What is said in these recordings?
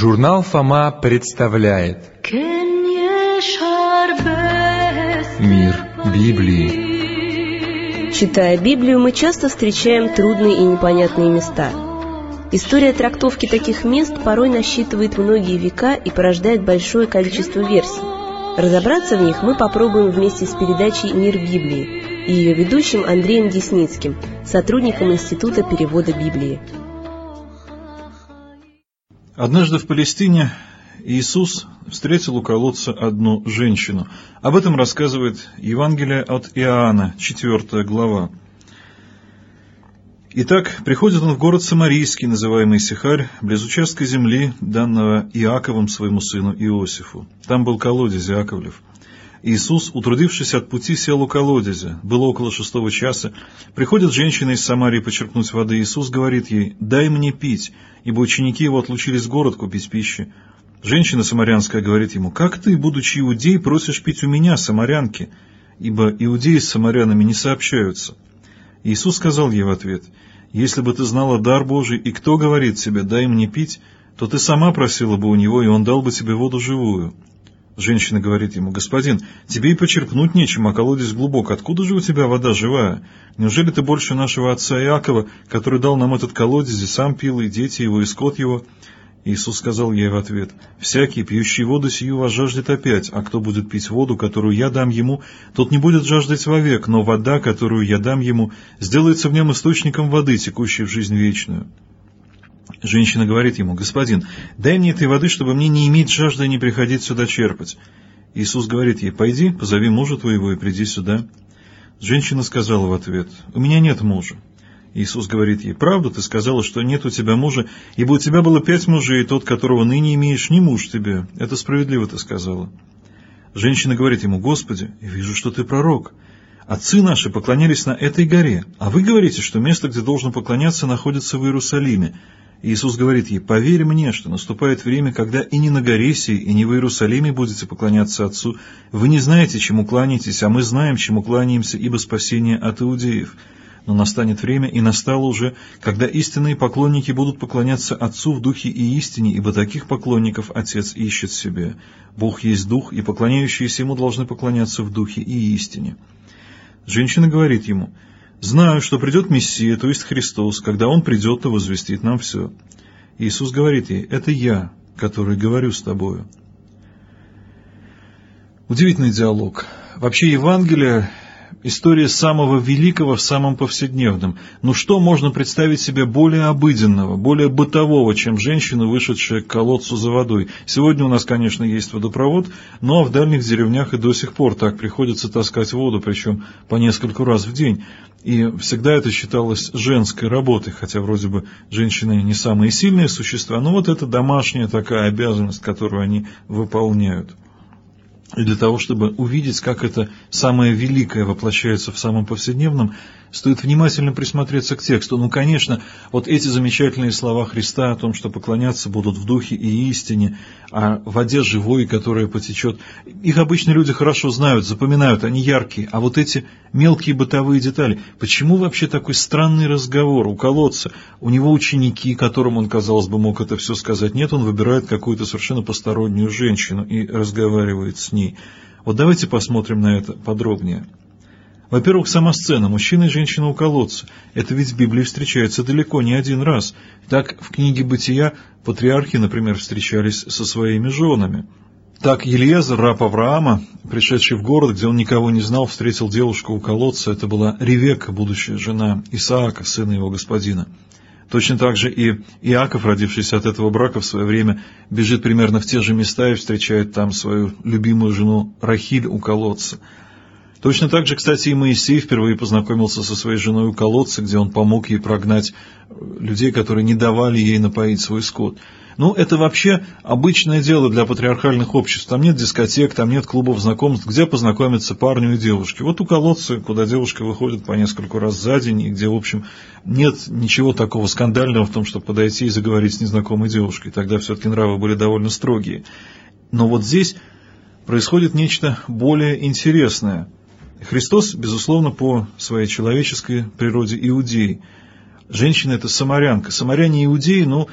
Журнал «Фома» представляет Мир Библии Читая Библию, мы часто встречаем трудные и непонятные места. История трактовки таких мест порой насчитывает многие века и порождает большое количество версий. Разобраться в них мы попробуем вместе с передачей «Мир Библии» и ее ведущим Андреем Десницким, сотрудником Института перевода Библии. Однажды в Палестине Иисус встретил у колодца одну женщину. Об этом рассказывает Евангелие от Иоанна, 4 глава. Итак, приходит он в город Самарийский, называемый Сихарь, близ участка земли, данного Иаковом своему сыну Иосифу. Там был колодец Иаковлев. Иисус, утрудившись от пути, сел у колодезя. Было около шестого часа. Приходит женщина из Самарии почерпнуть воды. Иисус говорит ей, «Дай мне пить», ибо ученики его отлучились в город купить пищи. Женщина самарянская говорит ему, «Как ты, будучи иудей, просишь пить у меня, самарянки? Ибо иудеи с самарянами не сообщаются». Иисус сказал ей в ответ, «Если бы ты знала дар Божий, и кто говорит тебе, дай мне пить, то ты сама просила бы у него, и он дал бы тебе воду живую». Женщина говорит ему, «Господин, тебе и почерпнуть нечем, а колодец глубок. Откуда же у тебя вода живая? Неужели ты больше нашего отца Иакова, который дал нам этот колодец, и сам пил, и дети его, и скот его?» Иисус сказал ей в ответ, «Всякий, пьющий воду сию, вас жаждет опять, а кто будет пить воду, которую я дам ему, тот не будет жаждать вовек, но вода, которую я дам ему, сделается в нем источником воды, текущей в жизнь вечную». Женщина говорит ему, «Господин, дай мне этой воды, чтобы мне не иметь жажды и не приходить сюда черпать». Иисус говорит ей, «Пойди, позови мужа твоего и приди сюда». Женщина сказала в ответ, «У меня нет мужа». Иисус говорит ей, «Правду ты сказала, что нет у тебя мужа, ибо у тебя было пять мужей, и тот, которого ныне имеешь, не муж тебе. Это справедливо ты сказала». Женщина говорит ему, «Господи, я вижу, что ты пророк. Отцы наши поклонялись на этой горе, а вы говорите, что место, где должен поклоняться, находится в Иерусалиме. Иисус говорит ей, «Поверь мне, что наступает время, когда и не на горе сей, и не в Иерусалиме будете поклоняться Отцу. Вы не знаете, чему кланяетесь, а мы знаем, чему кланяемся, ибо спасение от иудеев. Но настанет время, и настало уже, когда истинные поклонники будут поклоняться Отцу в духе и истине, ибо таких поклонников Отец ищет себе. Бог есть Дух, и поклоняющиеся Ему должны поклоняться в духе и истине». Женщина говорит ему, Знаю, что придет Мессия, то есть Христос. Когда Он придет, то возвестит нам все. Иисус говорит ей, это я, который говорю с тобою. Удивительный диалог. Вообще Евангелие История самого великого в самом повседневном. Ну что можно представить себе более обыденного, более бытового, чем женщина, вышедшая к колодцу за водой? Сегодня у нас, конечно, есть водопровод, но в дальних деревнях и до сих пор так приходится таскать воду, причем по нескольку раз в день. И всегда это считалось женской работой, хотя вроде бы женщины не самые сильные существа, но вот это домашняя такая обязанность, которую они выполняют. И для того, чтобы увидеть, как это самое великое воплощается в самом повседневном, стоит внимательно присмотреться к тексту. Ну, конечно, вот эти замечательные слова Христа о том, что поклоняться будут в духе и истине, о воде живой, которая потечет, их обычно люди хорошо знают, запоминают, они яркие. А вот эти мелкие бытовые детали, почему вообще такой странный разговор у колодца? У него ученики, которым он, казалось бы, мог это все сказать. Нет, он выбирает какую-то совершенно постороннюю женщину и разговаривает с ней. Вот давайте посмотрим на это подробнее. Во-первых, сама сцена «Мужчина и женщина у колодца». Это ведь в Библии встречается далеко не один раз. Так, в книге «Бытия» патриархи, например, встречались со своими женами. Так Елиезер, раб Авраама, пришедший в город, где он никого не знал, встретил девушку у колодца. Это была Ревека, будущая жена Исаака, сына его господина. Точно так же и Иаков, родившийся от этого брака в свое время, бежит примерно в те же места и встречает там свою любимую жену Рахиль у колодца – Точно так же, кстати, и Моисей впервые познакомился со своей женой у колодца, где он помог ей прогнать э, людей, которые не давали ей напоить свой скот. Ну, это вообще обычное дело для патриархальных обществ. Там нет дискотек, там нет клубов знакомств, где познакомиться парню и девушке. Вот у колодца, куда девушка выходит по нескольку раз за день, и где, в общем, нет ничего такого скандального в том, чтобы подойти и заговорить с незнакомой девушкой. Тогда все-таки нравы были довольно строгие. Но вот здесь происходит нечто более интересное – Христос, безусловно, по своей человеческой природе иудей. Женщина – это самарянка. Самаряне иудеи, ну,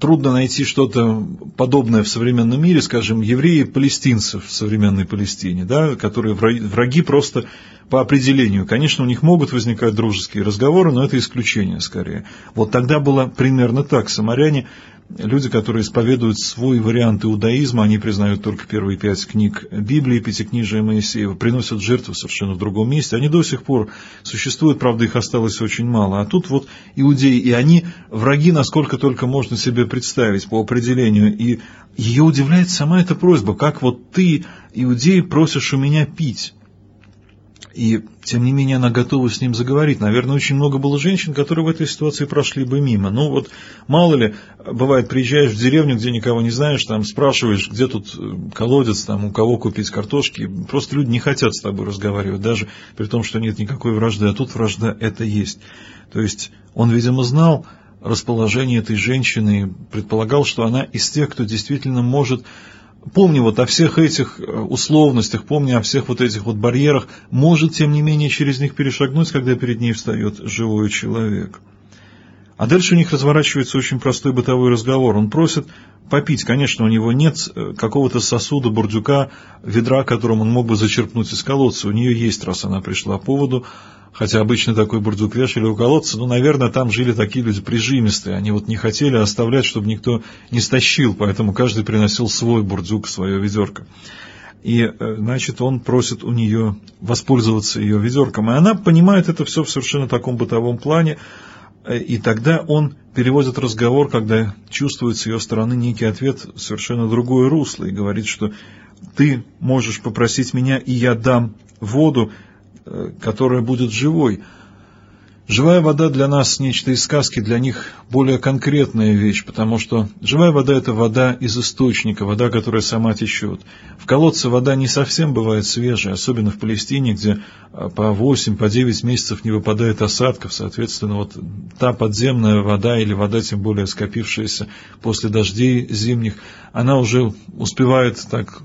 трудно найти что-то подобное в современном мире, скажем, евреи-палестинцев в современной Палестине, да, которые враги просто по определению. Конечно, у них могут возникать дружеские разговоры, но это исключение скорее. Вот тогда было примерно так. Самаряне люди, которые исповедуют свой вариант иудаизма, они признают только первые пять книг Библии, пятикнижия Моисеева, приносят жертвы совершенно в другом месте. Они до сих пор существуют, правда, их осталось очень мало. А тут вот иудеи, и они враги, насколько только можно себе представить по определению. И ее удивляет сама эта просьба, как вот ты, иудей, просишь у меня пить. И, тем не менее, она готова с ним заговорить. Наверное, очень много было женщин, которые в этой ситуации прошли бы мимо. Ну вот, мало ли, бывает, приезжаешь в деревню, где никого не знаешь, там спрашиваешь, где тут э, колодец, там, у кого купить картошки. Просто люди не хотят с тобой разговаривать, даже при том, что нет никакой вражды. А тут вражда это есть. То есть, он, видимо, знал расположение этой женщины, предполагал, что она из тех, кто действительно может помни вот о всех этих э, условностях, помни о всех вот этих вот барьерах, может, тем не менее, через них перешагнуть, когда перед ней встает живой человек. А дальше у них разворачивается очень простой бытовой разговор. Он просит попить. Конечно, у него нет э, какого-то сосуда, бурдюка, ведра, которым он мог бы зачерпнуть из колодца. У нее есть, раз она пришла по поводу хотя обычно такой бурдюк вешали у колодца, ну, наверное, там жили такие люди прижимистые, они вот не хотели оставлять, чтобы никто не стащил, поэтому каждый приносил свой бурдюк, свое ведерко. И, э, значит, он просит у нее воспользоваться ее ведерком. И она понимает это все в совершенно таком бытовом плане. Э, и тогда он переводит разговор, когда чувствует с ее стороны некий ответ совершенно другое русло. И говорит, что ты можешь попросить меня, и я дам воду, которая будет живой. Живая вода для нас нечто из сказки, для них более конкретная вещь, потому что живая вода – это вода из источника, вода, которая сама течет. В колодце вода не совсем бывает свежей, особенно в Палестине, где э, по 8, по 9 месяцев не выпадает осадков, соответственно, вот та подземная вода или вода, тем более скопившаяся после дождей зимних, она уже успевает так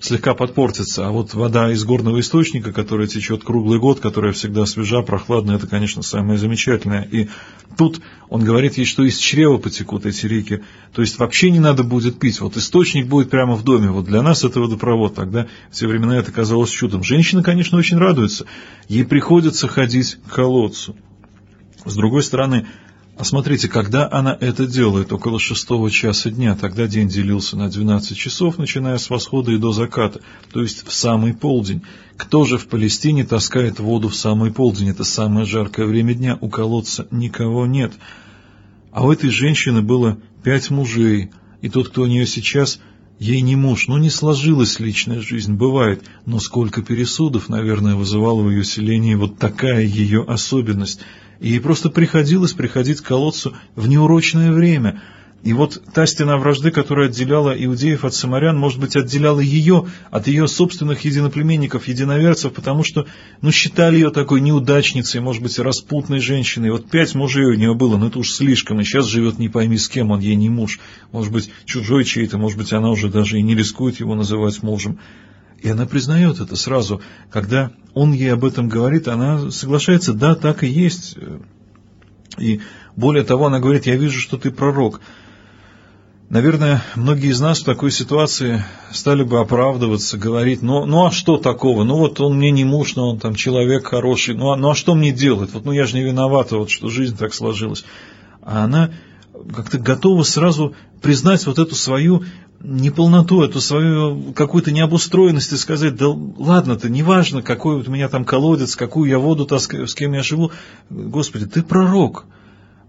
слегка подпортится. А вот вода из горного источника, которая течет круглый год, которая всегда свежа, прохладная, это, конечно, самое замечательное. И тут он говорит ей, что из чрева потекут эти реки. То есть вообще не надо будет пить. Вот источник будет прямо в доме. Вот для нас это водопровод. Тогда в те времена это казалось чудом. Женщина, конечно, очень радуется. Ей приходится ходить к колодцу. С другой стороны, а смотрите, когда она это делает, около шестого часа дня, тогда день делился на 12 часов, начиная с восхода и до заката, то есть в самый полдень. Кто же в Палестине таскает воду в самый полдень? Это самое жаркое время дня, у колодца никого нет. А у этой женщины было пять мужей, и тот, кто у нее сейчас, ей не муж, ну не сложилась личная жизнь, бывает, но сколько пересудов, наверное, вызывала в ее селении вот такая ее особенность – ей просто приходилось приходить к колодцу в неурочное время. И вот та стена вражды, которая отделяла иудеев от самарян, может быть, отделяла ее от ее собственных единоплеменников, единоверцев, потому что, ну, считали ее такой неудачницей, может быть, распутной женщиной. Вот пять мужей у нее было, но это уж слишком, и сейчас живет не пойми с кем, он ей не муж. Может быть, чужой чей-то, может быть, она уже даже и не рискует его называть мужем. И она признает это сразу. Когда он ей об этом говорит, она соглашается, да, так и есть. И более того, она говорит, я вижу, что ты пророк. Наверное, многие из нас в такой ситуации стали бы оправдываться, говорить, ну, ну а что такого? Ну вот он мне не муж, но он там человек хороший, ну а, ну а что мне делать? Вот ну я же не виновата, вот что жизнь так сложилась. А она как-то готова сразу признать вот эту свою неполноту, эту свою какую-то необустроенность и сказать, да ладно-то, неважно, какой вот у меня там колодец, какую я воду таскаю, с кем я живу. Господи, ты пророк.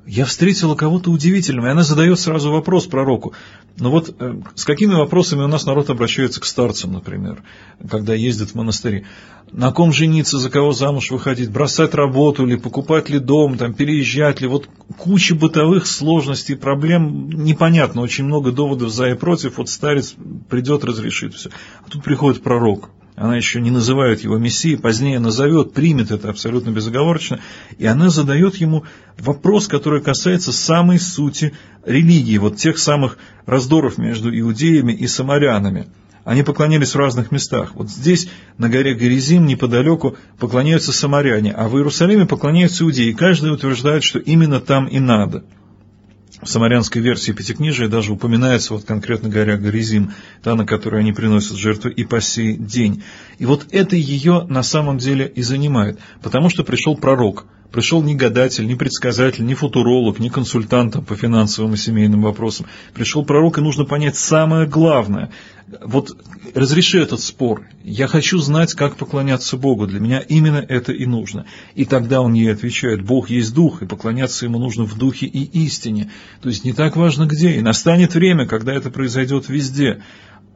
Я встретила кого-то удивительного, и она задает сразу вопрос пророку. Но вот э, с какими вопросами у нас народ обращается к старцам, например, когда ездит в монастыри? На ком жениться, за кого замуж выходить, бросать работу ли, покупать ли дом, там, переезжать ли? Вот куча бытовых сложностей, проблем непонятно, очень много доводов за и против. Вот старец придет, разрешит все. А тут приходит пророк, она еще не называет его мессией, позднее назовет, примет это абсолютно безоговорочно, и она задает ему вопрос, который касается самой сути религии, вот тех самых раздоров между иудеями и самарянами. Они поклонялись в разных местах. Вот здесь, на горе Горизим, неподалеку, поклоняются самаряне, а в Иерусалиме поклоняются иудеи. Каждый утверждает, что именно там и надо. В самарянской версии Пятикнижия даже упоминается вот конкретно горя Горизим, та, на которой они приносят жертвы и по сей день. И вот это ее на самом деле и занимает, потому что пришел пророк – Пришел не гадатель, не предсказатель, не футуролог, не консультант по финансовым и семейным вопросам. Пришел пророк, и нужно понять самое главное. Вот разреши этот спор. Я хочу знать, как поклоняться Богу. Для меня именно это и нужно. И тогда он ей отвечает, Бог есть Дух, и поклоняться Ему нужно в Духе и истине. То есть не так важно где. И настанет время, когда это произойдет везде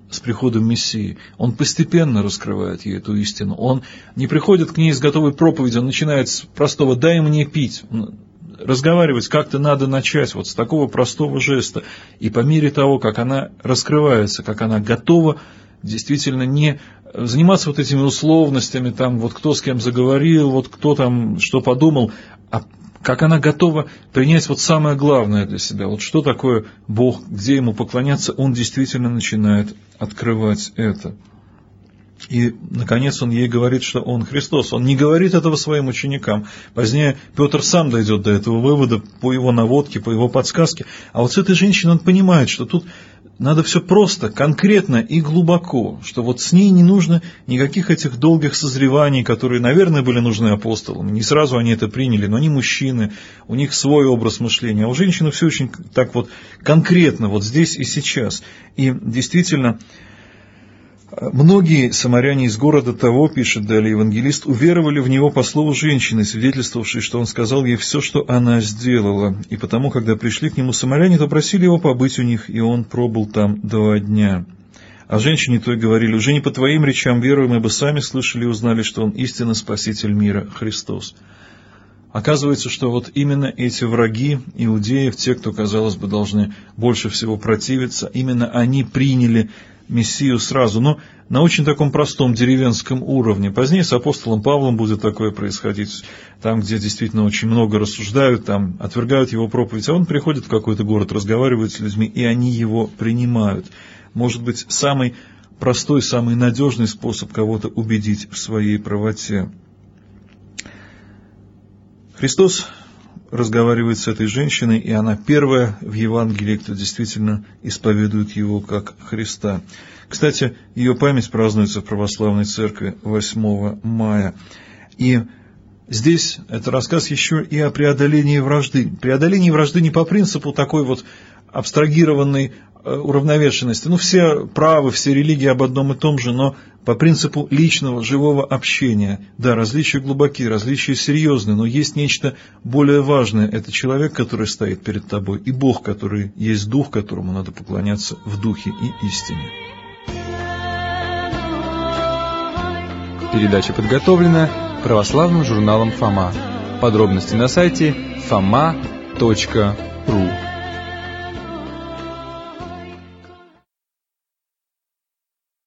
с приходом Мессии. Он постепенно раскрывает ей эту истину. Он не приходит к ней с готовой проповедью, он начинает с простого «дай мне пить». Разговаривать как-то надо начать вот с такого простого жеста. И по мере того, как она раскрывается, как она готова действительно не заниматься вот этими условностями, там вот кто с кем заговорил, вот кто там что подумал, а как она готова принять вот самое главное для себя. Вот что такое Бог, где ему поклоняться, он действительно начинает открывать это. И, наконец, он ей говорит, что он Христос. Он не говорит этого своим ученикам. Позднее Петр сам дойдет до этого вывода по его наводке, по его подсказке. А вот с этой женщиной он понимает, что тут надо все просто, конкретно и глубоко, что вот с ней не нужно никаких этих долгих созреваний, которые, наверное, были нужны апостолам. Не сразу они это приняли, но они мужчины, у них свой образ мышления. А у женщины все очень так вот конкретно, вот здесь и сейчас. И действительно, Многие самаряне из города того, пишет далее евангелист, уверовали в него по слову женщины, свидетельствовавшей, что он сказал ей все, что она сделала. И потому, когда пришли к нему самаряне, то просили его побыть у них, и он пробыл там два дня. А женщине той говорили, уже не по твоим речам веруем, ибо сами слышали и узнали, что он истинно Спаситель мира, Христос. Оказывается, что вот именно эти враги иудеев, те, кто, казалось бы, должны больше всего противиться, именно они приняли Мессию сразу, но на очень таком простом деревенском уровне. Позднее с апостолом Павлом будет такое происходить, там, где действительно очень много рассуждают, там отвергают его проповедь, а он приходит в какой-то город, разговаривает с людьми, и они его принимают. Может быть, самый простой, самый надежный способ кого-то убедить в своей правоте. Христос разговаривает с этой женщиной, и она первая в Евангелии, кто действительно исповедует его как Христа. Кстати, ее память празднуется в православной церкви 8 мая. И здесь это рассказ еще и о преодолении вражды. Преодолении вражды не по принципу такой вот абстрагированной уравновешенности. Ну, все правы, все религии об одном и том же, но по принципу личного, живого общения. Да, различия глубокие, различия серьезные, но есть нечто более важное. Это человек, который стоит перед тобой, и Бог, который есть Дух, которому надо поклоняться в Духе и истине. Передача подготовлена православным журналом «Фома». Подробности на сайте foma.ru